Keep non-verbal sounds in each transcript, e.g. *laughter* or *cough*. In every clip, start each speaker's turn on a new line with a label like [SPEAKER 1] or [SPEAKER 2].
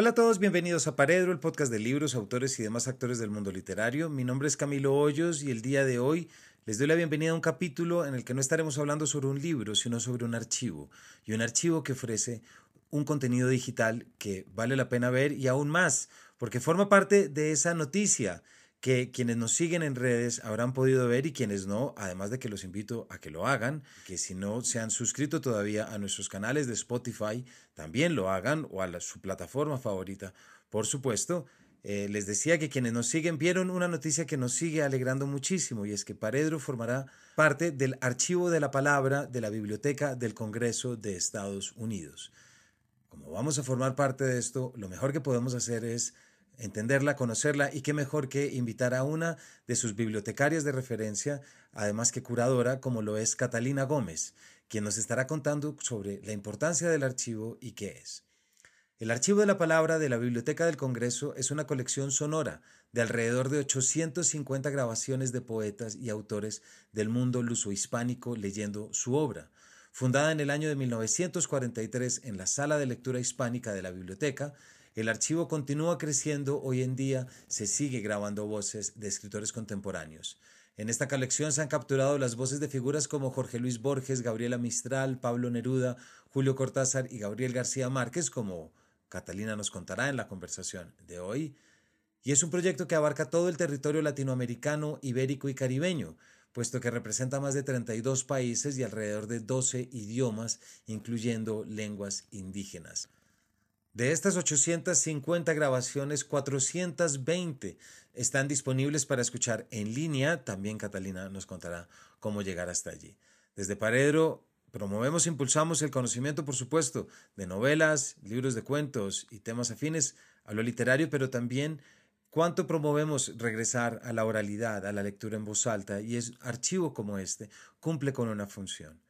[SPEAKER 1] Hola a todos, bienvenidos a Paredro, el podcast de libros, autores y demás actores del mundo literario. Mi nombre es Camilo Hoyos y el día de hoy les doy la bienvenida a un capítulo en el que no estaremos hablando sobre un libro, sino sobre un archivo. Y un archivo que ofrece un contenido digital que vale la pena ver y aún más, porque forma parte de esa noticia que quienes nos siguen en redes habrán podido ver y quienes no, además de que los invito a que lo hagan, que si no se han suscrito todavía a nuestros canales de Spotify, también lo hagan o a su plataforma favorita. Por supuesto, eh, les decía que quienes nos siguen vieron una noticia que nos sigue alegrando muchísimo y es que Paredro formará parte del archivo de la palabra de la Biblioteca del Congreso de Estados Unidos. Como vamos a formar parte de esto, lo mejor que podemos hacer es entenderla, conocerla y qué mejor que invitar a una de sus bibliotecarias de referencia, además que curadora, como lo es Catalina Gómez, quien nos estará contando sobre la importancia del archivo y qué es. El Archivo de la Palabra de la Biblioteca del Congreso es una colección sonora de alrededor de 850 grabaciones de poetas y autores del mundo luso-hispánico leyendo su obra. Fundada en el año de 1943 en la Sala de Lectura Hispánica de la Biblioteca, el archivo continúa creciendo, hoy en día se sigue grabando voces de escritores contemporáneos. En esta colección se han capturado las voces de figuras como Jorge Luis Borges, Gabriela Mistral, Pablo Neruda, Julio Cortázar y Gabriel García Márquez, como Catalina nos contará en la conversación de hoy. Y es un proyecto que abarca todo el territorio latinoamericano, ibérico y caribeño, puesto que representa más de 32 países y alrededor de 12 idiomas, incluyendo lenguas indígenas. De estas 850 grabaciones, 420 están disponibles para escuchar en línea. También Catalina nos contará cómo llegar hasta allí. Desde Paredro promovemos e impulsamos el conocimiento, por supuesto, de novelas, libros de cuentos y temas afines a lo literario, pero también cuánto promovemos regresar a la oralidad, a la lectura en voz alta, y es archivo como este cumple con una función.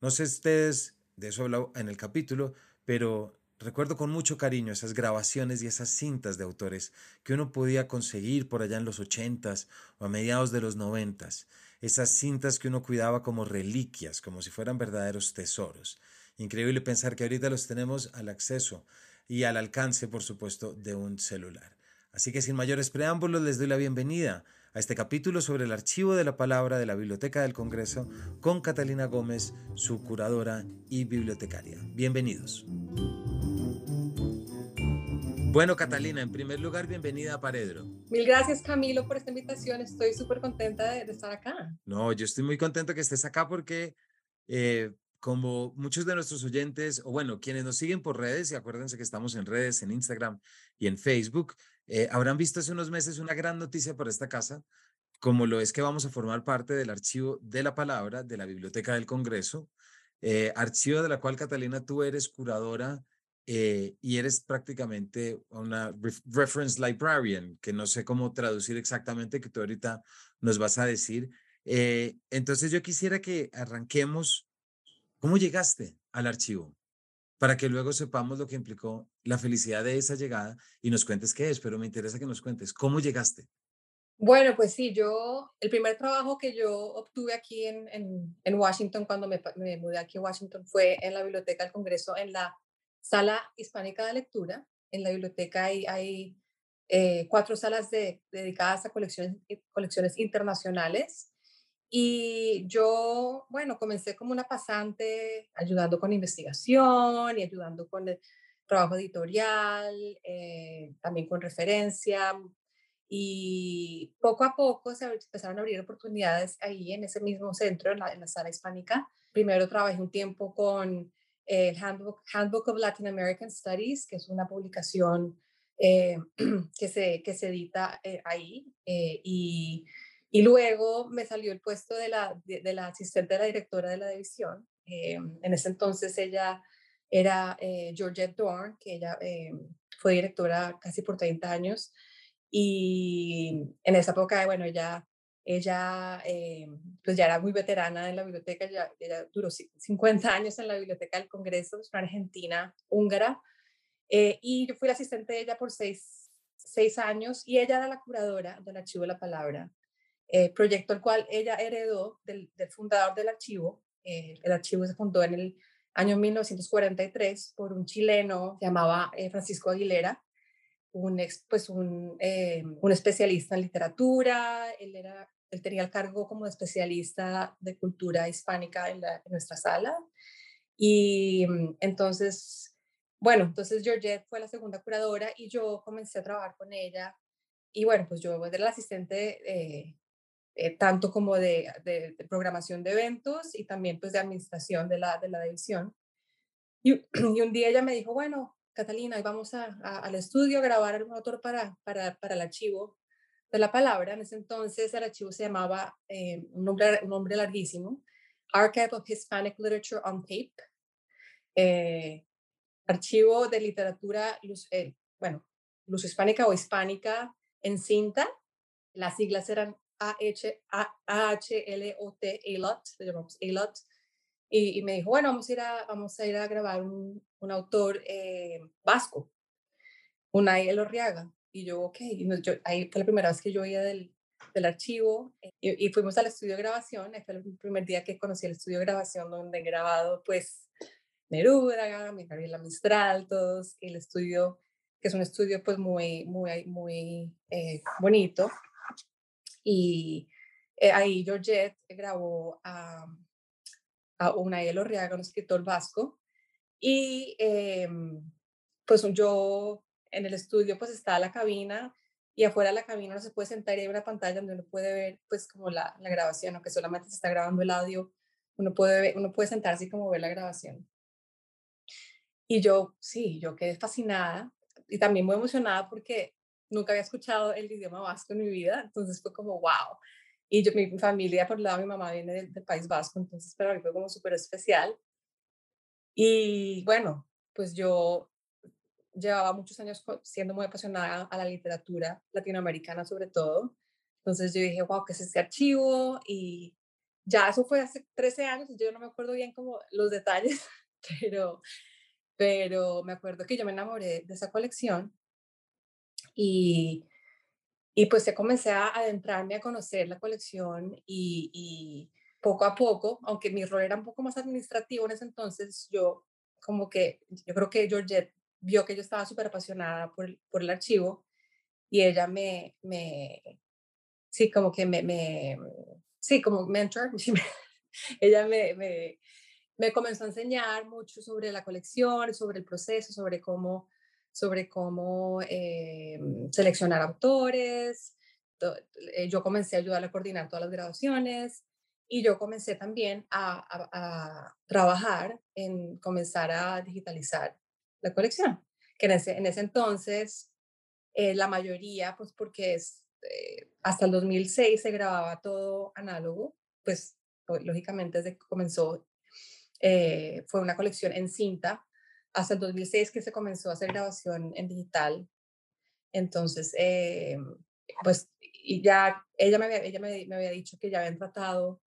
[SPEAKER 1] No sé ustedes, de eso hablo en el capítulo, pero Recuerdo con mucho cariño esas grabaciones y esas cintas de autores que uno podía conseguir por allá en los ochentas o a mediados de los noventas. Esas cintas que uno cuidaba como reliquias, como si fueran verdaderos tesoros. Increíble pensar que ahorita los tenemos al acceso y al alcance, por supuesto, de un celular. Así que sin mayores preámbulos les doy la bienvenida a este capítulo sobre el archivo de la palabra de la Biblioteca del Congreso con Catalina Gómez, su curadora y bibliotecaria. Bienvenidos. Bueno, Catalina, en primer lugar, bienvenida a Paredro.
[SPEAKER 2] Mil gracias, Camilo, por esta invitación. Estoy súper contenta de, estar acá.
[SPEAKER 1] No, yo estoy muy contento que estés acá porque, eh, como muchos de nuestros oyentes, o bueno, quienes nos siguen por redes, y acuérdense que estamos en redes, en Instagram y en Facebook, eh, habrán visto hace unos meses una gran noticia para esta casa, como lo es que vamos a formar parte del archivo de la palabra de la Biblioteca del Congreso, eh, archivo de la cual, Catalina, tú eres curadora eh, y eres prácticamente una reference librarian, que no sé cómo traducir exactamente, que tú ahorita nos vas a decir. Eh, entonces yo quisiera que arranquemos, ¿cómo llegaste al archivo? Para que luego sepamos lo que implicó la felicidad de esa llegada y nos cuentes qué es, pero me interesa que nos cuentes, ¿cómo llegaste?
[SPEAKER 2] Bueno, pues sí, yo, el primer trabajo que yo obtuve aquí en, en, Washington, cuando me, me, mudé aquí a Washington, fue en la Biblioteca del Congreso, en la sala hispánica de lectura. En la biblioteca hay, eh, cuatro salas dedicadas a colecciones, eh, colecciones internacionales. Y yo, bueno, comencé como una pasante ayudando con investigación y ayudando con el trabajo editorial, eh, también con referencia. Y poco a poco se empezaron a abrir oportunidades ahí en ese mismo centro, en la, en la sala hispánica. Primero trabajé un tiempo con el Handbook, Handbook of Latin American Studies, que es una publicación eh, *clears throat* que, se, que se edita eh, ahí. Eh, y, y, luego me salió el puesto de la, de, la asistente de la directora de la división. en ese entonces ella era Georgette Dorn, que ella fue directora casi por 30 años. Y en esa época, bueno, ella ella eh, pues ya era muy veterana en la biblioteca, ya, duró 50 años en la biblioteca del Congreso, es una argentina húngara, eh, y yo fui la asistente de ella por seis, seis, años y ella era la curadora del Archivo de la Palabra, eh, proyecto el cual ella heredó del, del fundador del archivo. el archivo se fundó en el año 1943 por un chileno llamado Francisco Aguilera, un, pues un, eh, un especialista en literatura, él, era, él tenía el cargo como especialista de cultura hispánica en, nuestra sala. Y mm, entonces, bueno, entonces Georgette fue la segunda curadora y yo comencé a trabajar con ella. Y bueno, pues yo era la asistente eh, eh, tanto como de, de, programación de eventos y también pues de administración de la, de la división. Y, *clears throat* un día ella me dijo, bueno, Catalina, hoy vamos al estudio a grabar un autor para, para, para, el archivo de la palabra. En ese entonces el archivo se llamaba, eh, un, nombre, un nombre larguísimo, Archive of Hispanic Literature on Tape. Eh, archivo de literatura, luz, eh, bueno, luz hispánica o hispánica en cinta. Las siglas eran A-H-L-O-T, ALOT, ALOT. Y, y, me dijo, bueno, vamos a ir a, vamos a, ir a grabar un, un autor eh, vasco, Unai Elorriaga. Y yo, ok, y yo, ahí fue la primera vez que yo oía del, del archivo eh, y, y, fuimos al estudio de grabación. Fue el primer día que conocí el estudio de grabación donde he grabado, pues, Neruda, Gabriela Mistral, todos, y el estudio, que es un estudio, pues, muy, muy, muy eh, bonito. Y eh, ahí Georgette grabó a, a Unai Elorriaga, un escritor vasco, y eh, pues yo en el estudio pues está la cabina y afuera de la cabina no se puede sentar y hay una pantalla donde uno puede ver pues como la, la grabación, aunque solamente se está grabando el audio, uno puede, uno puede sentarse y como ver la grabación. Y yo, sí, yo quedé fascinada y también muy emocionada porque nunca había escuchado el idioma vasco en mi vida, entonces fue como, wow. Y yo, mi familia, por el lado de mi mamá viene del, del País Vasco, entonces para mí fue como súper especial. Y bueno, pues yo llevaba muchos años siendo muy apasionada a la literatura latinoamericana sobre todo. Entonces yo dije, wow, ¿qué es este archivo? Y ya eso fue hace 13 años, yo no me acuerdo bien como los detalles, *laughs* pero, pero me acuerdo que yo me enamoré de esa colección y, y pues comencé a adentrarme a conocer la colección y, y poco a poco, aunque mi rol era un poco más administrativo en ese entonces, yo como que, yo creo que Georgette vio que yo estaba súper apasionada por, por el archivo y ella me, me sí, como que me, me sí, como mentor, *laughs* ella me, me, me, comenzó a enseñar mucho sobre la colección, sobre el proceso, sobre cómo, sobre cómo eh, seleccionar autores. Eh, yo comencé a ayudarle a coordinar todas las grabaciones. Y yo comencé también a, trabajar en comenzar a digitalizar la colección, que en ese, en ese entonces eh, la mayoría, pues porque es, hasta el 2006 se grababa todo análogo, pues lógicamente desde que comenzó fue una colección en cinta, hasta el 2006 que se comenzó a hacer grabación en digital. Entonces, pues, y ya ella, me había, ella me, me había dicho que ya habían tratado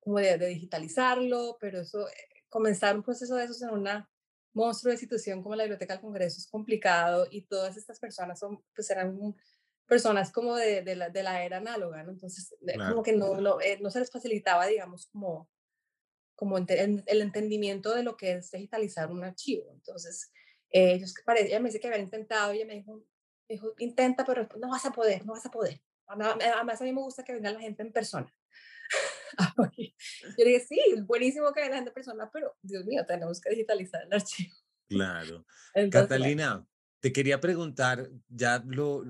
[SPEAKER 2] como de, de digitalizarlo, pero eso, eh, comenzar un proceso de esos en una monstruo de institución como la Biblioteca del Congreso es complicado y todas estas personas son, pues eran personas como de, de, la, de la, era análoga, ¿no? Entonces, claro. como que no, no, eh, no, se les facilitaba, digamos, como, como el entendimiento de lo que es digitalizar un archivo. Entonces, eh, ellos, ella me dice que habían intentado ella me dijo, me dijo, intenta, pero no vas a poder, no vas a poder. Además, a mí me gusta que venga la gente en persona. *laughs* Yo dije, sí, buenísimo que venga gente persona, pero Dios mío, tenemos que digitalizar el archivo.
[SPEAKER 1] Claro. *laughs* Entonces, Catalina, te quería preguntar, ya lo,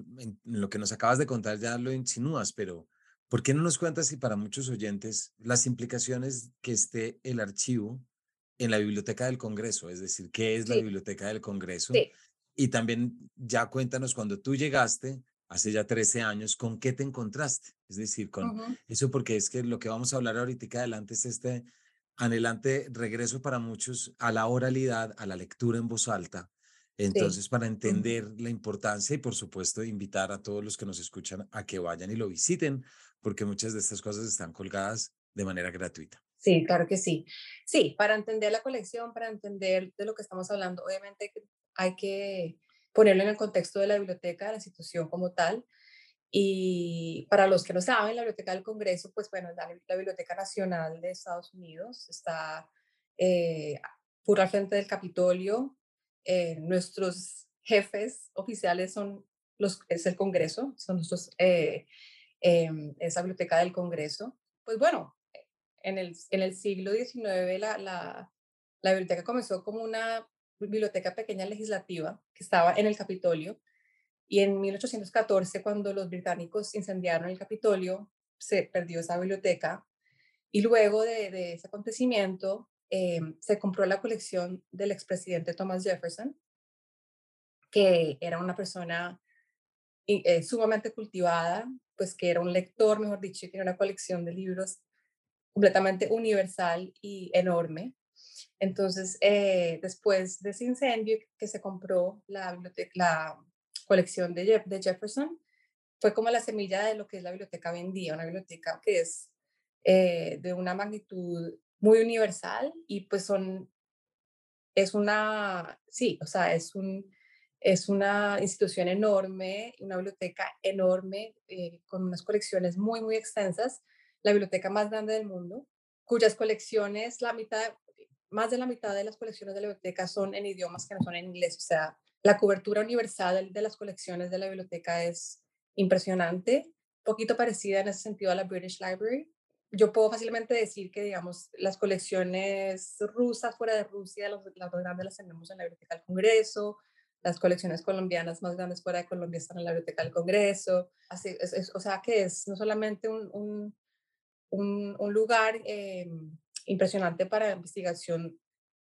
[SPEAKER 1] lo que nos acabas de contar ya lo insinúas, pero ¿por qué no nos cuentas y para muchos oyentes las implicaciones que esté el archivo en la biblioteca del Congreso? Es decir, ¿qué es sí. la biblioteca del Congreso?
[SPEAKER 2] Sí.
[SPEAKER 1] Y también ya cuéntanos cuando tú llegaste, hace ya 13 años, ¿con qué te encontraste? Es decir, con uh -huh. eso porque es que lo que vamos a hablar ahorita adelante es este anhelante regreso para muchos a la oralidad, a la lectura en voz alta. Entonces, sí. para entender uh -huh. la importancia y, por supuesto, invitar a todos los que nos escuchan a que vayan y lo visiten, porque muchas de estas cosas están colgadas de manera gratuita.
[SPEAKER 2] Sí, claro que sí. Sí, para entender la colección, para entender de lo que estamos hablando, obviamente hay que ponerlo en el contexto de la biblioteca, de la institución como tal. Y para los que no saben, la Biblioteca del Congreso, pues bueno, la, la Biblioteca Nacional de Estados Unidos está eh, frente del Capitolio. Eh, nuestros jefes oficiales son los, es el Congreso, son nuestros, eh, em, esa biblioteca del Congreso. Pues bueno, en el, en el siglo XIX la, la, la biblioteca comenzó como una biblioteca pequeña legislativa que estaba en el Capitolio y en 1814 cuando los británicos incendiaron el Capitolio se perdió esa biblioteca y luego de, de ese acontecimiento em, se compró la colección del expresidente Thomas Jefferson que era una persona eh, sumamente cultivada, pues que era un lector, mejor dicho, que tenía una colección de libros completamente universal y enorme. Entonces, eh, después de ese incendio que se compró la, la colección de, de Jefferson, fue como la semilla de lo que es la biblioteca hoy en una biblioteca que es eh, de una magnitud muy universal y pues son, es una, sí, o sea, es un, es una institución enorme, una biblioteca enorme, eh, con unas colecciones muy, muy extensas, la biblioteca más grande del mundo, cuyas colecciones, la mitad, más de la mitad de las colecciones de la biblioteca son en idiomas que no son en inglés. O sea, la cobertura universal de las colecciones de la biblioteca es impresionante, poquito parecida en ese sentido a la British Library. Yo puedo fácilmente decir que, digamos, las colecciones rusas fuera de Rusia, las más grandes las tenemos en la Biblioteca del Congreso, las colecciones colombianas más grandes fuera de Colombia están en la Biblioteca del Congreso. Así, es, o sea que es no solamente un, un, un, lugar eh, impresionante para la investigación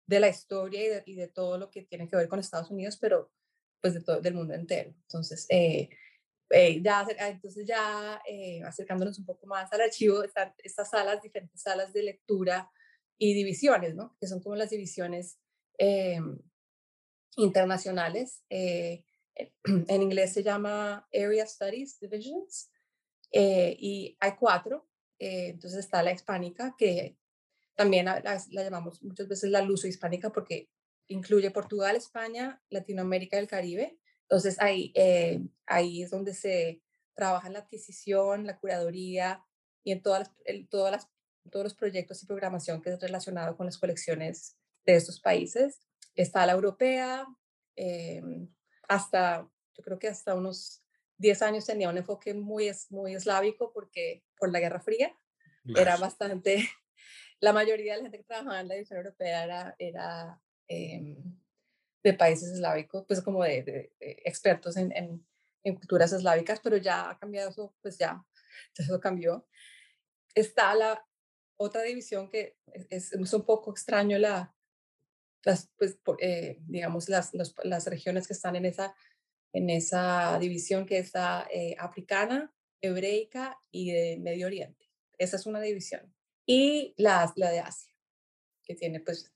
[SPEAKER 2] de la historia y de, todo lo que tiene que ver con Estados Unidos, pero pues de todo, del mundo entero. Entonces, eh, eh, ya, ah, entonces ya acercándonos un poco más al archivo, están estas salas, diferentes salas de lectura y divisiones, ¿no? Que son como las divisiones internacionales. Eh, *clears throat* en inglés se llama Area Studies Divisions eh, y hay cuatro. Eh, entonces está la hispánica, que también la, llamamos muchas veces la luso hispánica porque incluye Portugal, España, Latinoamérica y el Caribe. Entonces ahí, ahí es donde se trabaja en la adquisición, la curaduría y en todas todas las, todos los proyectos y programación que es relacionado con las colecciones de estos países está la europea, em, hasta, yo creo que hasta unos 10 años tenía un enfoque muy, muy eslávico porque por la Guerra Fría era bastante, *laughs* la mayoría de la gente que trabajaba en la división europea era, era em, de países eslávicos, pues como de, expertos en, en, culturas eslávicas, pero ya ha cambiado eso, pues ya, eso cambió. Está la otra división que es, es un poco extraño la, las, pues, eh, digamos, las, las, regiones que están en esa, en esa división que es la eh, africana, hebreica y de Medio Oriente. Esa es una división. Y la, la de Asia, que tiene pues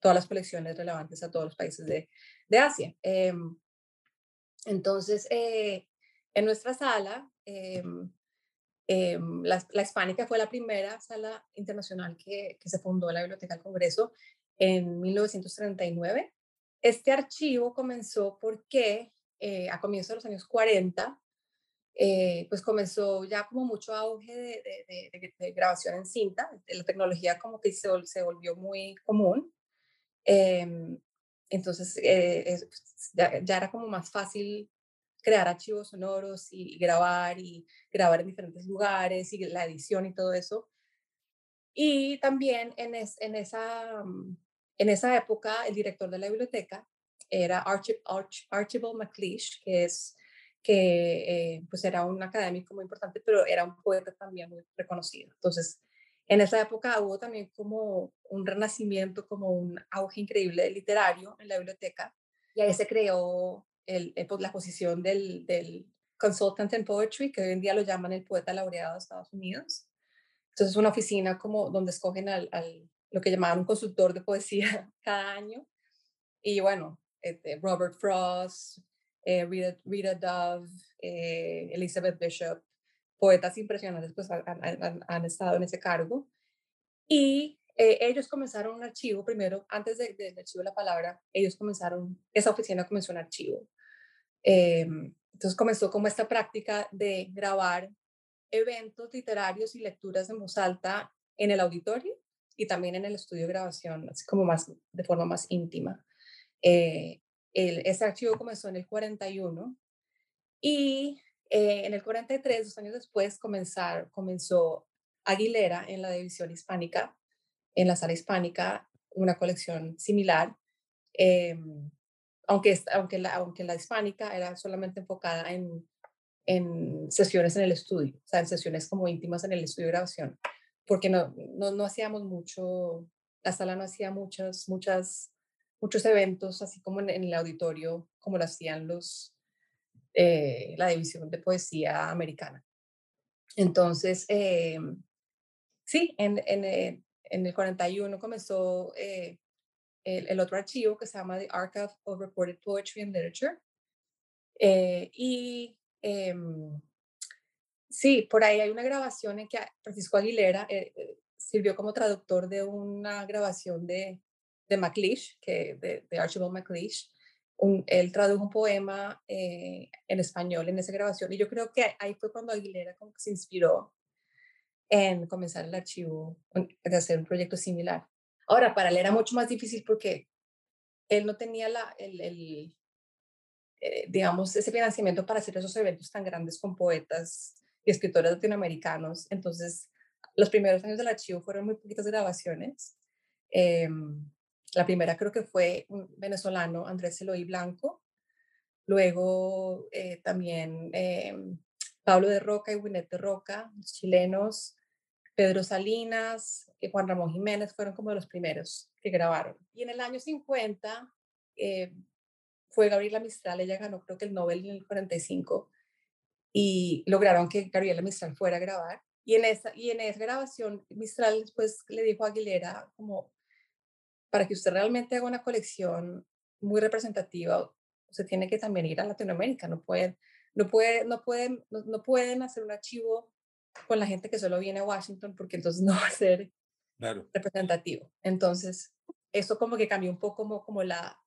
[SPEAKER 2] todas las colecciones relevantes a todos los países de, de Asia. Em, entonces, eh, en nuestra sala, em, em, la, la, hispánica fue la primera sala internacional que, que, se fundó en la Biblioteca del Congreso en 1939. Este archivo comenzó porque eh, a comienzos de los años 40, eh, pues comenzó ya como mucho auge de, grabación en cinta, la tecnología como que se, se volvió muy común. Em, entonces eh, ya, era como más fácil crear archivos sonoros y, grabar y grabar en diferentes lugares y la edición y todo eso. Y también en, en esa mm, en esa época, el director de la biblioteca era Archibald MacLeish, que, es, que eh, pues era un académico muy importante, pero era un poeta también muy reconocido. Entonces, en esa época hubo también como un renacimiento, como un auge increíble literario en la biblioteca, y ahí se creó el, pues, la posición del, del Consultant in Poetry, que hoy en día lo llaman el poeta laureado de Estados Unidos. Entonces, es una oficina como donde escogen al lo que llamaban un consultor de poesía *laughs* cada año. Y bueno, este, Robert Frost, eh, Rita, Dove, eh, Elizabeth Bishop, poetas impresionantes, pues han, estado en ese cargo. Y eh, ellos comenzaron un archivo, primero, antes del de, archivo de la palabra, ellos comenzaron, esa oficina comenzó un archivo. Em, entonces comenzó como esta práctica de grabar eventos literarios y lecturas en voz alta en el auditorio y también en el estudio de grabación, así como más de forma más íntima. Eh, El, ese archivo comenzó en el 41 y eh, en el 43, dos años después, comenzar, comenzó Aguilera en la división hispánica, en la sala hispánica, una colección similar, em, aunque, aunque, la, aunque la hispánica era solamente enfocada en, en sesiones en el estudio, o sea, en sesiones como íntimas en el estudio de grabación, porque no, no, hacíamos mucho, la sala no hacía muchas, muchas, muchos eventos, así como en, el auditorio, como lo hacían los, eh, la división de poesía americana. Entonces, eh, sí, en, en, eh, en, el 41 comenzó el, el, otro archivo que se llama The Archive of Reported Poetry and Literature. y em, sí, por ahí hay una grabación en que Francisco Aguilera sirvió como traductor de una grabación de, de MacLeish, que, de, Archibald MacLeish, él tradujo un poema eh, en español en esa grabación y yo creo que ahí fue cuando Aguilera se inspiró en comenzar el archivo, de hacer un proyecto similar. Ahora, para él era mucho más difícil porque él no tenía la, el, eh, digamos, ese financiamiento para hacer esos eventos tan grandes con poetas escritores latinoamericanos. Entonces, los primeros años del archivo fueron muy poquitas grabaciones. Eh, la primera creo que fue un venezolano, Andrés Eloy Blanco. Luego eh, también eh, Pablo de Roca y Winnet de Roca, chilenos. Pedro Salinas y Juan Ramón Jiménez fueron como los primeros que grabaron. Y en el año 50 eh, fue Gabriela Mistral, ella ganó creo que el Nobel en el 45 y lograron que Gabriela Mistral fuera a grabar. Y en esa, y en esa grabación Mistral después le dijo a Aguilera como, para que usted realmente haga una colección muy representativa, usted tiene que también ir a Latinoamérica, no pueden, no puede, no pueden, no, pueden hacer un archivo con la gente que solo viene a Washington porque entonces *laughs* no va a ser representativo. Entonces, eso como que cambió un poco como, como la,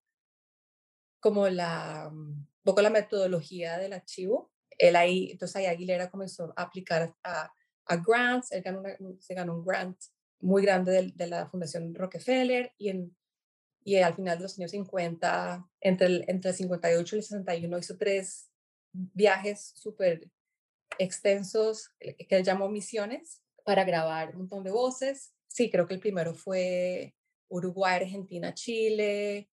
[SPEAKER 2] como la, un poco la metodología del archivo. Él ahí, entonces ahí Aguilera comenzó a aplicar a, a grants, él ganó se ganó un grant muy grande de, la Fundación Rockefeller y, en, y al final de los años 50, entre el, entre el 58 y el 61, hizo tres viajes súper extensos que él llamó misiones para grabar un montón de voces. Sí, creo que el primero fue Uruguay, Argentina, Chile.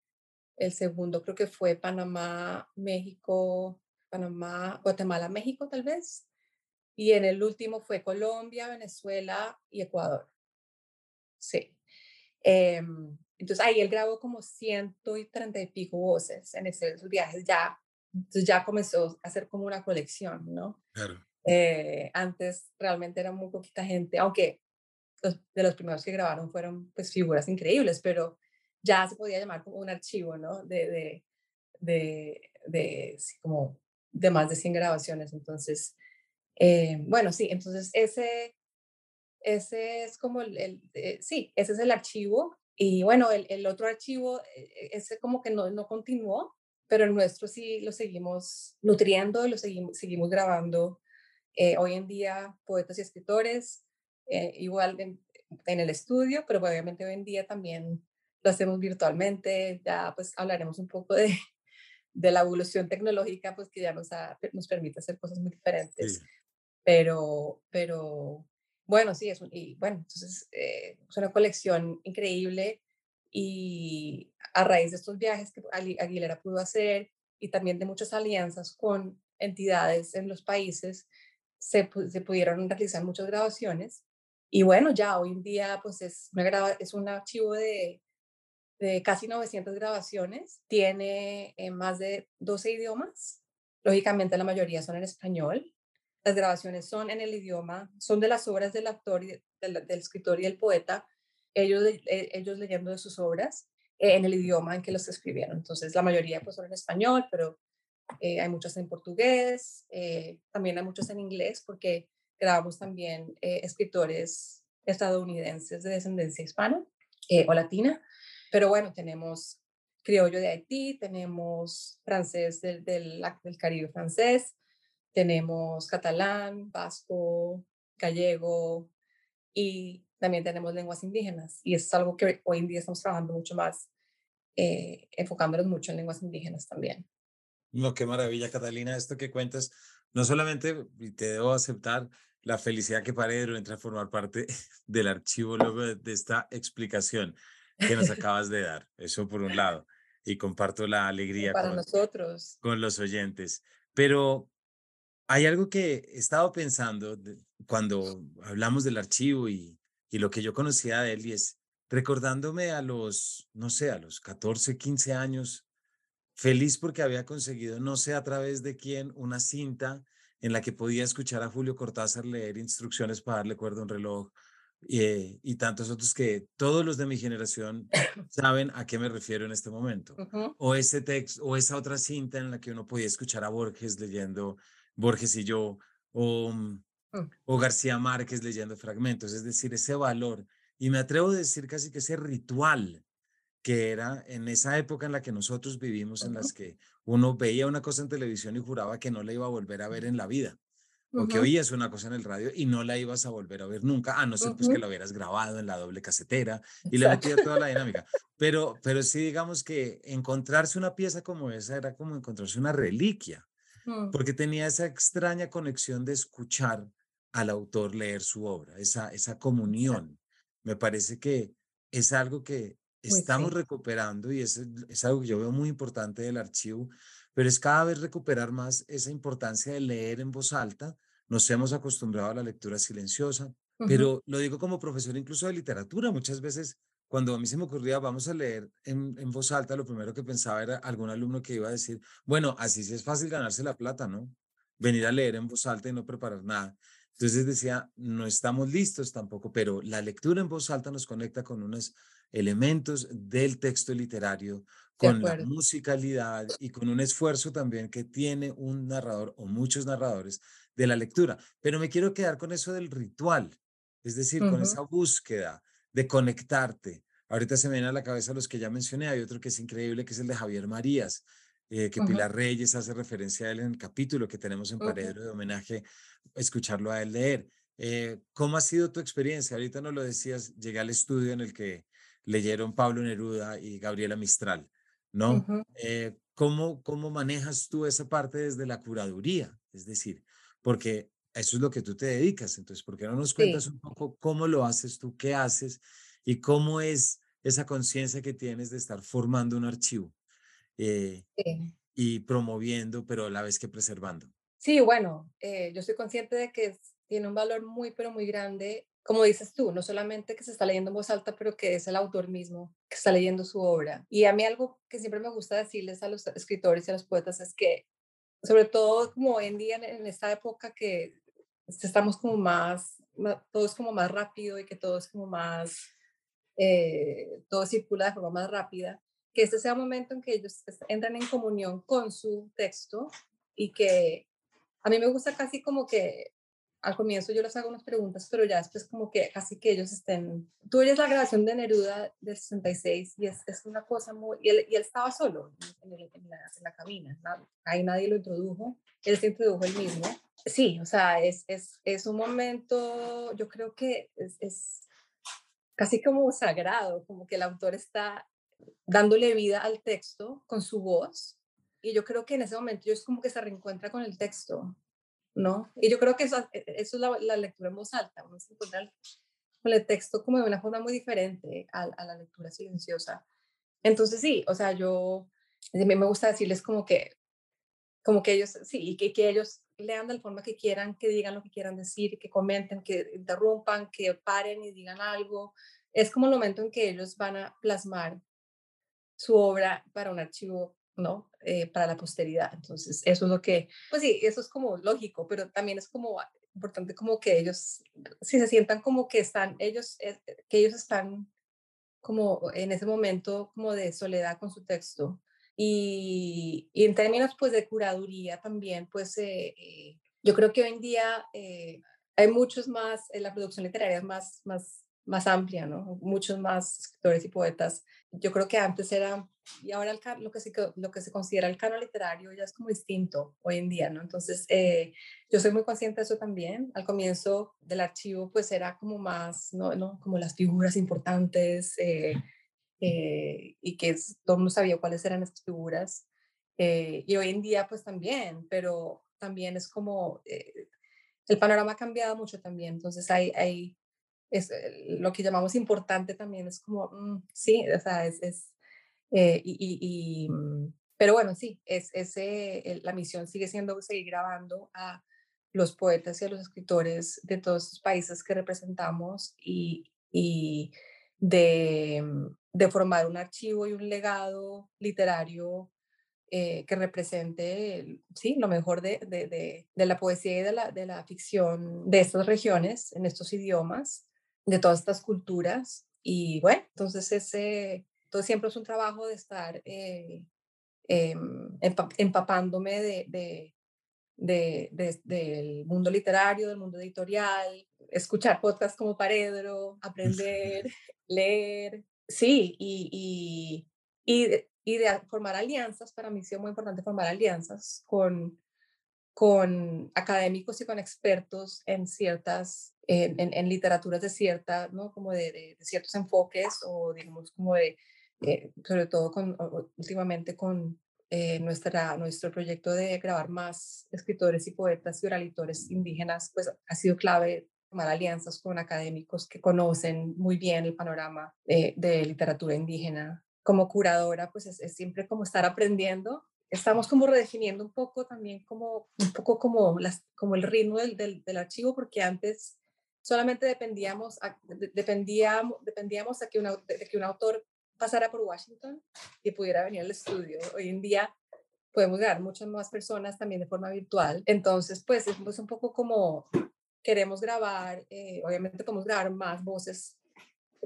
[SPEAKER 2] El segundo creo que fue Panamá, México, Panamá, Guatemala, México tal vez. Y en el último fue Colombia, Venezuela y Ecuador. Sí. Em, entonces ahí él grabó como ciento y treinta y pico voces en esos viajes ya. Entonces ya comenzó a hacer como una colección, ¿no?
[SPEAKER 1] Claro.
[SPEAKER 2] Eh, antes realmente era muy poquita gente, aunque los, de los primeros que grabaron fueron pues figuras increíbles, pero ya se podía llamar como un archivo, ¿no? De, de, de, de como de más de 100 grabaciones. Entonces, eh, bueno, sí, entonces ese, ese es como el, eh, sí, ese es el archivo. Y bueno, el, el otro archivo, eh, ese como que no, no continuó, pero el nuestro sí lo seguimos nutriendo lo seguimos, seguimos grabando. Eh, hoy en día, poetas y escritores, igual en, en, el estudio, pero obviamente hoy en día también lo hacemos virtualmente. Ya pues hablaremos un poco de, de la evolución tecnológica, pues que ya nos, nos permite hacer cosas muy diferentes. Pero, pero bueno, sí, es y bueno, entonces eh, es una colección increíble y a raíz de estos viajes que Aguilera pudo hacer y también de muchas alianzas con entidades en los países, se, se pudieron realizar muchas grabaciones. Y bueno, ya hoy en día pues es, una es un archivo de, de casi 900 grabaciones, tiene eh, más de 12 idiomas, lógicamente la mayoría son en español, las grabaciones son en el idioma, son de las obras del autor, del, escritor y del poeta, ellos, eh, ellos leyendo de sus obras eh, en el idioma en que los escribieron. Entonces, la mayoría pues son en español, pero hay muchas en portugués, también hay muchos en inglés, porque grabamos también escritores estadounidenses de descendencia hispana o latina. Pero bueno, tenemos criollo de Haití, tenemos francés del, del, Caribe francés, tenemos catalán, vasco, gallego y también tenemos lenguas indígenas. Y es algo que hoy en día estamos trabajando mucho más eh, enfocándonos mucho en lenguas indígenas también.
[SPEAKER 1] No, qué maravilla, Catalina, esto que cuentas. No solamente, te debo aceptar, la felicidad que entra a formar parte *laughs* del archivo luego de, esta explicación que nos *laughs* acabas de dar. Eso por un lado. Y comparto la alegría
[SPEAKER 2] Para nosotros.
[SPEAKER 1] con los oyentes. Pero hay algo que he estado pensando cuando hablamos del archivo y, y lo que yo conocía de él y es recordándome a los, no sé, a los 14, 15 años, feliz porque había conseguido, no sé a través de quién, una cinta en la que podía escuchar a Julio Cortázar leer instrucciones para darle cuerda a un reloj eh, y tantos otros que todos los de mi generación *coughs* saben a qué me refiero en este momento. O ese texto, o esa otra cinta en la que uno podía escuchar a Borges leyendo Borges y yo, o, mm, mm. o García Márquez leyendo fragmentos, es decir, ese valor. Y me atrevo a decir casi que ese ritual que era en esa época en la que nosotros vivimos, en las que uno veía una cosa en televisión y juraba que no la iba a volver a ver en la vida, o que oías una cosa en el radio y no la ibas a volver a ver nunca, a no ser pues que la hubieras grabado en la doble casetera y le metías toda la dinámica. Pero, pero sí digamos que encontrarse una pieza como esa era como encontrarse una reliquia, mm. porque tenía esa extraña conexión de escuchar al autor leer su obra, esa, esa comunión. Me parece que es algo que estamos recuperando y es, es algo que yo veo muy importante del archivo, pero es cada vez recuperar más esa importancia de leer en voz alta. Nos hemos acostumbrado a la lectura silenciosa, pero lo digo como profesor incluso de literatura. Muchas veces cuando a mí se me ocurría, vamos a leer en, en, voz alta, lo primero que pensaba era algún alumno que iba a decir, bueno, así sí es fácil ganarse la plata, ¿no? Venir a leer en voz alta y no preparar nada. Entonces decía, no estamos listos tampoco, pero la lectura en voz alta nos conecta con unos elementos del texto literario, con la musicalidad y con un esfuerzo también que tiene un narrador o muchos narradores de la lectura. Pero me quiero quedar con eso del ritual, es decir, con esa búsqueda de conectarte. Ahorita se me vienen a la cabeza los que ya mencioné, hay otro que es increíble, que es el de Javier Marías, eh, que Pilar Reyes hace referencia a él en el capítulo que tenemos en Paredro de homenaje, escucharlo a él leer. Eh, ¿Cómo ha sido tu experiencia? Ahorita no lo decías, llegué al estudio en el que leyeron Pablo Neruda y Gabriela Mistral, ¿no? Eh, ¿cómo, ¿Cómo manejas tú esa parte desde la curaduría? Es decir, porque eso es lo que tú te dedicas, entonces, ¿por qué no nos cuentas un poco cómo lo haces tú, qué haces y cómo es esa conciencia que tienes de estar formando un archivo? Eh, y promoviendo, pero a la vez que preservando.
[SPEAKER 2] Sí, bueno, eh, yo soy consciente de que tiene un valor muy, pero muy grande, como dices tú, no solamente que se está leyendo en voz alta, pero que es el autor mismo que está leyendo su obra. Y a mí algo que siempre me gusta decirles a los escritores y a los poetas es que, sobre todo como hoy en día, en esta época que estamos como más, todo es como más rápido y que todo es como más, eh, todo circula de forma más rápida, que este sea un momento en que ellos entran en comunión con su texto y que a mí me gusta casi como que al comienzo yo les hago unas preguntas, pero ya después como que casi que ellos estén... Tú oyes la grabación de Neruda del 66 y es, es una cosa muy... Y él, y él estaba solo en, la, en la, cabina, ahí nadie lo introdujo, él se introdujo él mismo. Sí, o sea, es, es, es un momento, yo creo que es, es casi como sagrado, como que el autor está dándole vida al texto con su voz. Y yo creo que en ese momento es como que se reencuentra con el texto, ¿no? Y yo creo que eso, e, eso es la, lectura en voz alta, uno se encuentra con el texto como de una forma muy diferente a, a, la lectura silenciosa. Entonces sí, o sea, yo, a mí me gusta decirles como que, como que ellos, sí, y que, que ellos lean de la forma que quieran, que digan lo que quieran decir, que comenten, que interrumpan, que paren y digan algo. Es como el momento en que ellos van a plasmar su obra para un archivo, ¿no? Eh, para la posteridad. Entonces, eso es lo que, pues sí, eso es como lógico, pero también es como importante como que ellos, si se sientan como que están, ellos, eh, que ellos están como en ese momento como de soledad con su texto. Y, y en términos pues de curaduría también, pues eh, yo creo que hoy en día hay muchos más, la producción literaria es más, más más amplia, ¿no? Muchos más escritores y poetas. Yo creo que antes era, y ahora el, lo, que se, lo que se considera el canon literario ya es como distinto hoy en día, ¿no? Entonces, eh, yo soy muy consciente de eso también. Al comienzo del archivo, pues era como más, ¿no? ¿no? Como las figuras importantes, eh, eh, y que todo el mundo sabía cuáles eran esas figuras. Eh, y hoy en día pues también, pero también es como, el panorama ha cambiado mucho también, entonces hay, hay es, lo que llamamos importante también es como, mm, sí, o sea, es, es y, y, mm, pero bueno, sí, es, ese, la misión sigue siendo seguir grabando a los poetas y a los escritores de todos los países que representamos y, mm, de, formar un archivo y un legado literario eh, que represente sí, lo mejor de, de, de, la poesía y de la, de la ficción de estas regiones, en estos idiomas, de todas estas culturas. Y bueno, entonces ese, todo siempre es un trabajo de estar eh, em, empapándome de, de, del mundo literario, del mundo editorial, escuchar podcasts como Paredro, aprender, *laughs* leer, sí, y, y, y, de, formar alianzas, para mí ha sido muy importante formar alianzas con, con académicos y con expertos en ciertas, en, en, literaturas de cierta, ¿no? Como de, de, ciertos enfoques o digamos como de, eh, sobre todo con, últimamente con eh, nuestra, nuestro proyecto de grabar más escritores y poetas y oralitores indígenas, pues ha sido clave tomar alianzas con académicos que conocen muy bien el panorama de, literatura indígena. Como curadora, pues es, siempre como estar aprendiendo. Estamos como redefiniendo un poco también como, un poco como, las, como el ritmo del, del, archivo, porque antes solamente dependíamos, dependíamos, dependíamos de que, una, de que un autor pasara por Washington y pudiera venir al estudio. Hoy en día podemos grabar muchas más personas también de forma virtual. Entonces, pues es un poco como queremos grabar, eh, obviamente podemos grabar más voces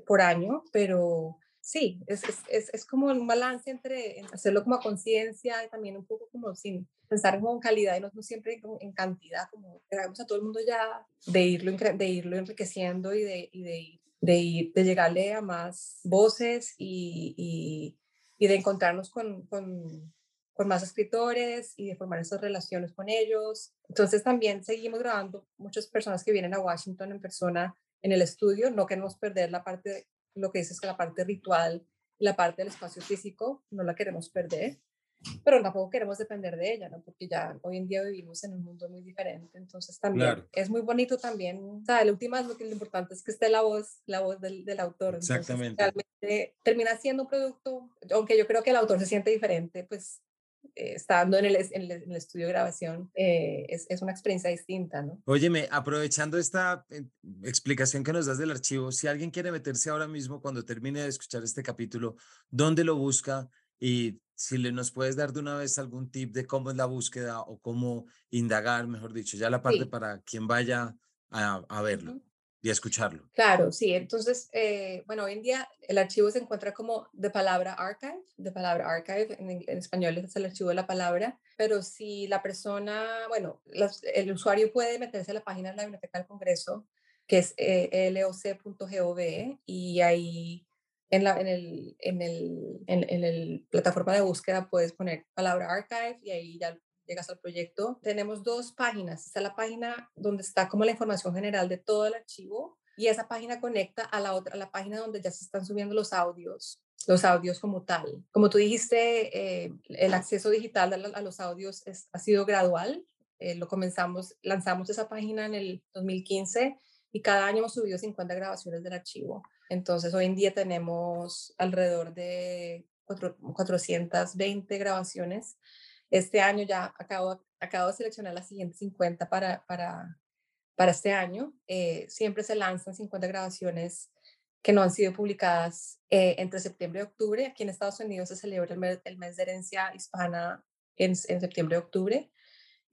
[SPEAKER 2] por año, pero sí, es, es, es, como un balance entre hacerlo como a conciencia y también un poco como sin pensar en calidad y no, siempre en cantidad, como grabamos a todo el mundo ya, de irlo, de irlo enriqueciendo y de, y de de, de llegarle a más voces y, y, de encontrarnos con, con, con, más escritores y de formar esas relaciones con ellos. Entonces también seguimos grabando muchas personas que vienen a Washington en persona en el estudio. No queremos perder la parte, lo que dices la parte ritual, la parte del espacio físico, no la queremos perder pero tampoco queremos depender de ella, ¿no? Porque ya hoy en día vivimos en un mundo muy diferente, entonces también es muy bonito también, o sea, la última es lo que lo importante es que esté la voz, la voz del, del autor.
[SPEAKER 1] Exactamente.
[SPEAKER 2] realmente termina siendo un producto, aunque yo creo que el autor se siente diferente, pues eh, estando en el, en, el, estudio de grabación, eh, es, es, una experiencia distinta, ¿no?
[SPEAKER 1] Óyeme, aprovechando esta eh, explicación que nos das del archivo, si alguien quiere meterse ahora mismo cuando termine de escuchar este capítulo, ¿dónde lo busca? Y si le nos puedes dar de una vez algún tip de cómo es la búsqueda o cómo indagar, mejor dicho, ya la parte para quien vaya a, a verlo y a escucharlo.
[SPEAKER 2] Claro, sí. Entonces, eh, bueno, hoy en día el archivo se encuentra como de palabra archive, de palabra archive, en, en español es el archivo de la palabra, pero si la persona, bueno, el usuario puede meterse a la página de la Biblioteca del Congreso, que es eh, loc.gov, y ahí en la en el, en el, en, el plataforma de búsqueda puedes poner palabra archive y ahí ya llegas al proyecto. Tenemos dos páginas. Está la página donde está como la información general de todo el archivo y esa página conecta a la otra, a la página donde ya se están subiendo los audios, los audios como tal. Como tú dijiste, eh, el acceso digital a, los audios ha sido gradual. Eh, lo comenzamos, lanzamos esa página en el 2015 y cada año hemos subido 50 grabaciones del archivo. Entonces, hoy en día tenemos alrededor de 420 grabaciones. Este año ya acabo, de seleccionar las siguientes 50 para, este año. Eh, siempre se lanzan 50 grabaciones que no han sido publicadas eh, entre septiembre y octubre. Aquí en Estados Unidos se celebra el mes, el mes de herencia hispana en septiembre y octubre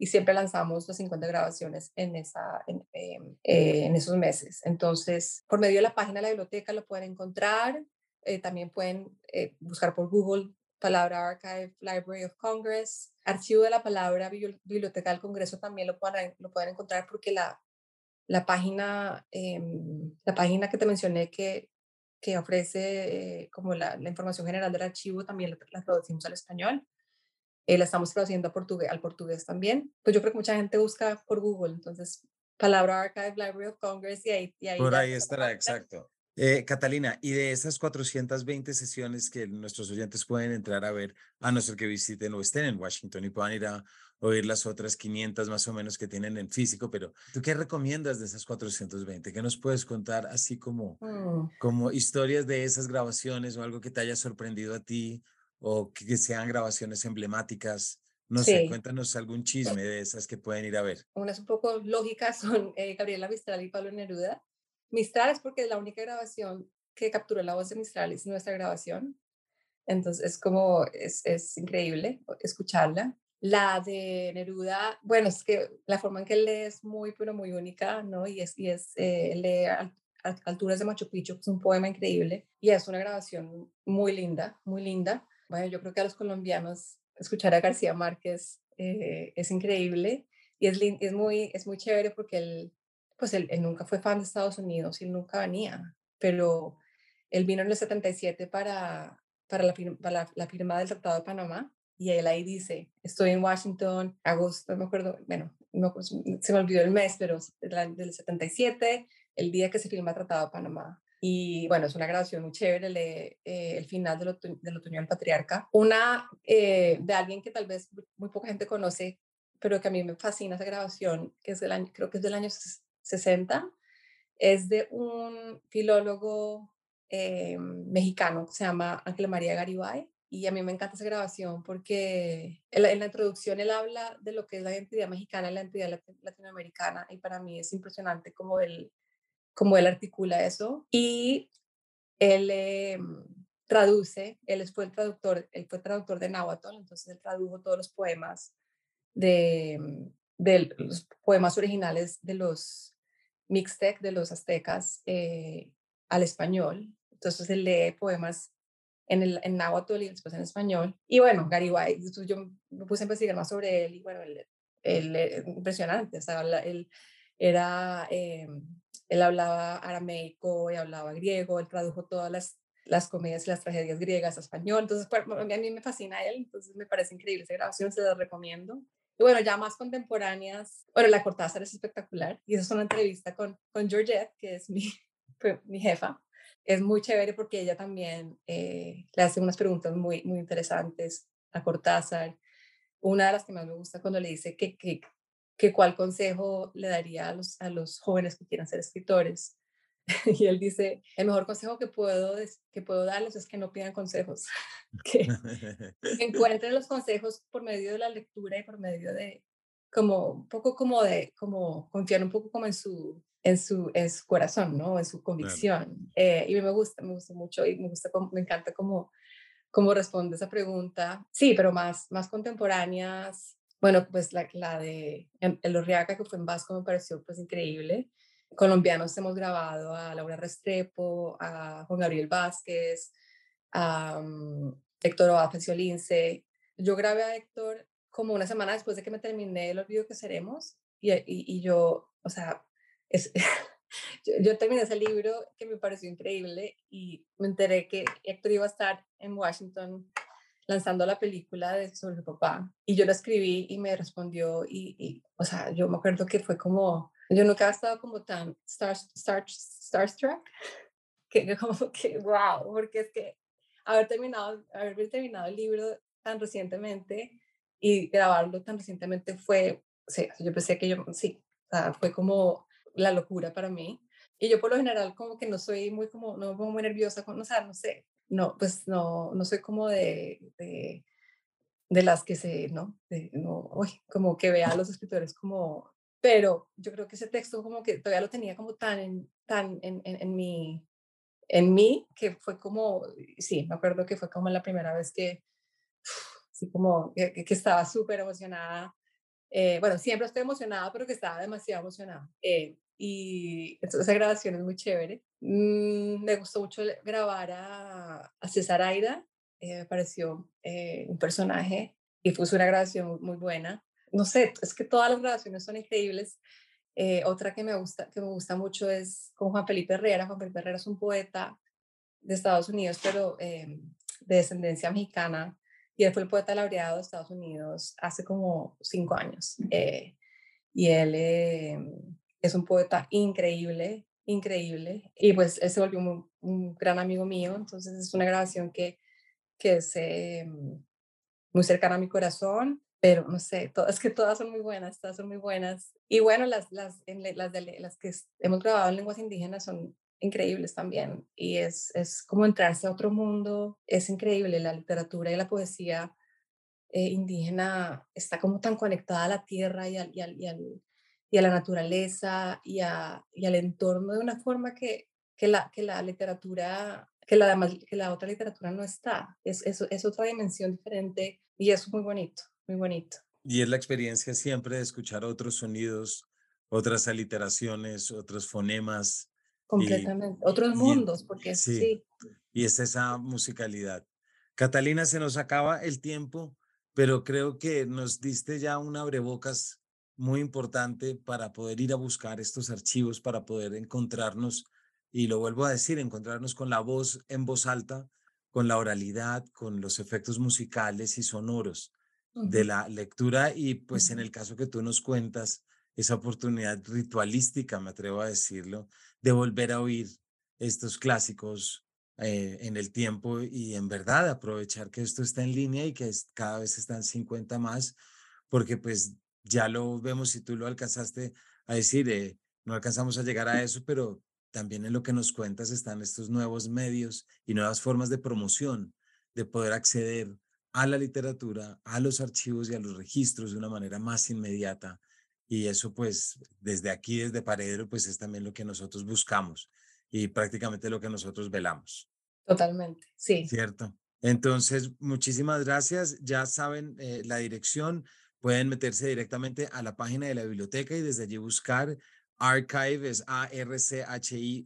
[SPEAKER 2] y siempre lanzamos las 50 grabaciones en, esa, en, em, eh, en, esos meses. Entonces, por medio de la página de la biblioteca lo pueden encontrar. Eh, también pueden eh, buscar por Google palabra Archive Library of Congress. Archivo de la palabra Biblioteca del Congreso también lo pueden, lo pueden encontrar porque la, la, página, em, la página que te mencioné que, que ofrece como la, información general del archivo también la, la traducimos al español. Eh, la estamos traduciendo portugués, al portugués también. Pues yo creo que mucha gente busca por Google, entonces palabra Archive Library of Congress y ahí... Y
[SPEAKER 1] ahí por ahí estará, exacto. Eh, Catalina, y de esas 420 sesiones que nuestros oyentes pueden entrar a ver, a no ser que visiten o estén en Washington y puedan ir a oír las otras 500 más o menos que tienen en físico, pero ¿tú qué recomiendas de esas 420? ¿Qué nos puedes contar así como,
[SPEAKER 2] Mm,
[SPEAKER 1] como historias de esas grabaciones o algo que te haya sorprendido a ti o que, sean grabaciones emblemáticas? No sé,
[SPEAKER 2] sí,
[SPEAKER 1] cuéntanos algún chisme de esas que pueden ir a ver.
[SPEAKER 2] unas un poco lógicas son eh, Gabriela Mistral y Pablo Neruda. Mistral es porque la única grabación que capturó la voz de Mistral es nuestra grabación. Entonces es como, es, es increíble escucharla. La de Neruda, bueno, es que la forma en que él lee es muy, pero muy única, ¿no? Y es, y es eh, lee a, a alturas de Machu Picchu, que es un poema increíble, y es una grabación muy linda, muy linda. Bueno, yo creo que a los colombianos escuchar a García Márquez eh, es increíble y es, es, muy, es muy chévere porque él, pues él, él nunca fue fan de Estados Unidos y nunca venía, pero él vino en el 77 para, para, la, fir- para la, la firma del Tratado de Panamá y él ahí dice, estoy en Washington, agosto, no me acuerdo, bueno, no, pues, se me olvidó el mes, pero del 77, el día que se firma el Tratado de Panamá. Y bueno, es una grabación muy chévere, lee, eh, el final del, del otoño del patriarca. Una eh, de alguien que tal vez muy poca gente conoce, pero que a mí me fascina esa grabación, que es del año, creo que es del año ses- 60, es de un filólogo eh, mexicano que se llama Ángel María Garibay. Y a mí me encanta esa grabación porque en la, introducción él habla de lo que es la identidad mexicana y la identidad lati- latinoamericana. Y para mí es impresionante cómo él, cómo él articula eso. Y él eh, traduce, él fue el traductor, él fue traductor de Náhuatl, entonces él tradujo todos los poemas de, de los poemas originales de los mixtec, de los aztecas, eh, al español. Entonces él lee poemas en, el, en náhuatl y después en español. Y bueno, Garibay, yo me puse a investigar más sobre él y bueno, él, él, él impresionante, o sea, él era, eh, él hablaba arameico y hablaba griego, él tradujo todas las, las comedias y las tragedias griegas a español, entonces a mí me fascina él, entonces me parece increíble esa grabación, se la recomiendo. Y bueno, ya más contemporáneas, bueno, la Cortázar es espectacular y esa es una entrevista con, con Georgette, que es mi, *laughs* mi jefa, es muy chévere porque ella también eh, le hace unas preguntas muy, muy interesantes a Cortázar. Una de las que más me gusta cuando le dice que, que, que cuál consejo le daría a los, a los jóvenes que quieran ser escritores. *laughs* y él dice, el mejor consejo que puedo, que puedo darles es que no pidan consejos, *laughs* que *laughs* encuentren los consejos por medio de la lectura y por medio de, como, un poco como de, como confiar un poco como en su, en su, en su corazón, ¿no? En su convicción. Claro. Eh, y me gusta, me gusta mucho y me, gusta, me encanta cómo, cómo responde esa pregunta. Sí, pero más, más contemporáneas. Bueno, pues la, la de El Orriaca, que fue en Vasco, me pareció pues increíble. Colombianos hemos grabado a Laura Restrepo, a Juan Gabriel Vázquez, a um, Héctor Oafacio Lince. Yo grabé a Héctor como una semana después de que me terminé el olvido que seremos y, y, y yo, o sea, es, *laughs* yo, yo, terminé ese libro que me pareció increíble y me enteré que Héctor iba a estar en Washington lanzando la película de sobre su papá y yo lo escribí y me respondió y, y, o sea, yo me acuerdo que fue como, yo nunca había estado como tan star, star, starstruck, que como *laughs* que, wow, porque es que haber terminado, haber terminado el libro tan recientemente y grabarlo tan recientemente fue, o sea, yo pensé que yo, sí, o sea, fue como la locura para mí. Y yo por lo general como que no soy muy como, no me pongo muy nerviosa, con, o sea, no sé, no, pues no, no soy como de, de, de las que se, ¿no? De, no uy, como que vea a los escritores como, pero yo creo que ese texto como que todavía lo tenía como tan en, tan en, en, en mi, en mí, que fue como, sí, me acuerdo que fue como la primera vez que, sí, como que, que estaba súper emocionada. Eh, bueno, siempre estoy emocionada, pero que estaba demasiado emocionada. Eh, y entonces esa grabación es muy chévere. Mm, me gustó mucho grabar a, a César Aida, eh, me pareció eh, un personaje y fue una grabación muy buena. No sé, es que todas las grabaciones son increíbles. Eh, otra que me, gusta, que me gusta mucho es con Juan Felipe Herrera. Juan Felipe Herrera es un poeta de Estados Unidos, pero eh, de descendencia mexicana, y él fue el poeta laureado de Estados Unidos hace como cinco años. Eh, y él eh, es un poeta increíble increíble. Y pues él se volvió un, gran amigo mío, entonces es una grabación que, que es eh, muy cercana a mi corazón, pero no sé, es que todas son muy buenas, todas son muy buenas. Y bueno, las, las, las, que hemos grabado en lenguas indígenas son increíbles también. Y es, es como entrarse a otro mundo, es increíble, la literatura y la poesía eh, indígena está como tan conectada a la tierra y, al, y, al, y, a la naturaleza y, a, y, al entorno de una forma que, que, la, que la literatura, que la, que la otra literatura no está. Es, es, es otra dimensión diferente y es muy bonito, muy bonito.
[SPEAKER 1] Y es la experiencia siempre de escuchar otros sonidos, otras aliteraciones, otros fonemas.
[SPEAKER 2] Completamente, otros mundos, porque sí, sí.
[SPEAKER 1] Y es esa musicalidad. Catalina, se nos acaba el tiempo, pero creo que nos diste ya un abrebocas muy importante para poder ir a buscar estos archivos, para poder encontrarnos, y lo vuelvo a decir, encontrarnos con la voz en voz alta, con la oralidad, con los efectos musicales y sonoros de la lectura y pues en el caso que tú nos cuentas, esa oportunidad ritualística, me atrevo a decirlo, de volver a oír estos clásicos eh, en el tiempo y en verdad aprovechar que esto está en línea y que cada vez están 50 más, porque pues ya lo vemos si tú lo alcanzaste a decir, eh, no alcanzamos a llegar a eso, pero también en lo que nos cuentas están estos nuevos medios y nuevas formas de promoción, de poder acceder a la literatura, a los archivos y a los registros de una manera más inmediata. Y eso pues desde aquí, desde Paredro, pues es también lo que nosotros buscamos y prácticamente lo que nosotros velamos.
[SPEAKER 2] Totalmente, sí.
[SPEAKER 1] Cierto. Entonces, muchísimas gracias. Ya saben eh, la dirección. Pueden meterse directamente a la página de la biblioteca y desde allí buscar Archive, es A-R-C-H-I-V-E,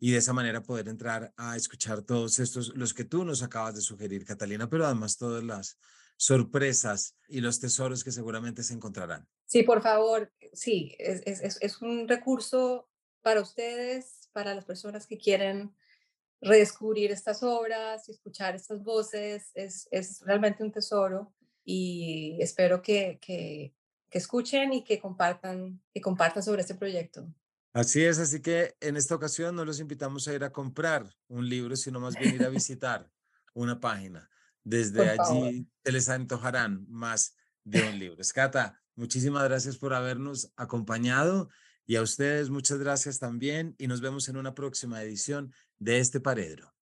[SPEAKER 1] y de esa manera poder entrar a escuchar todos estos, los que tú nos acabas de sugerir, Catalina, pero además todas las sorpresas y los tesoros que seguramente se encontrarán.
[SPEAKER 2] Sí, por favor, sí, es, es, es un recurso para ustedes, para las personas que quieren redescubrir estas obras y escuchar estas voces, es, es realmente un tesoro y espero que, que, que escuchen y que compartan, que compartan sobre este proyecto.
[SPEAKER 1] Así es, así que en esta ocasión no los invitamos a ir a comprar un libro, sino más bien ir a visitar una página. Desde allí se les antojarán más de un libro. Escata, muchísimas gracias por habernos acompañado y a ustedes muchas gracias también y nos vemos en una próxima edición de este Paredro.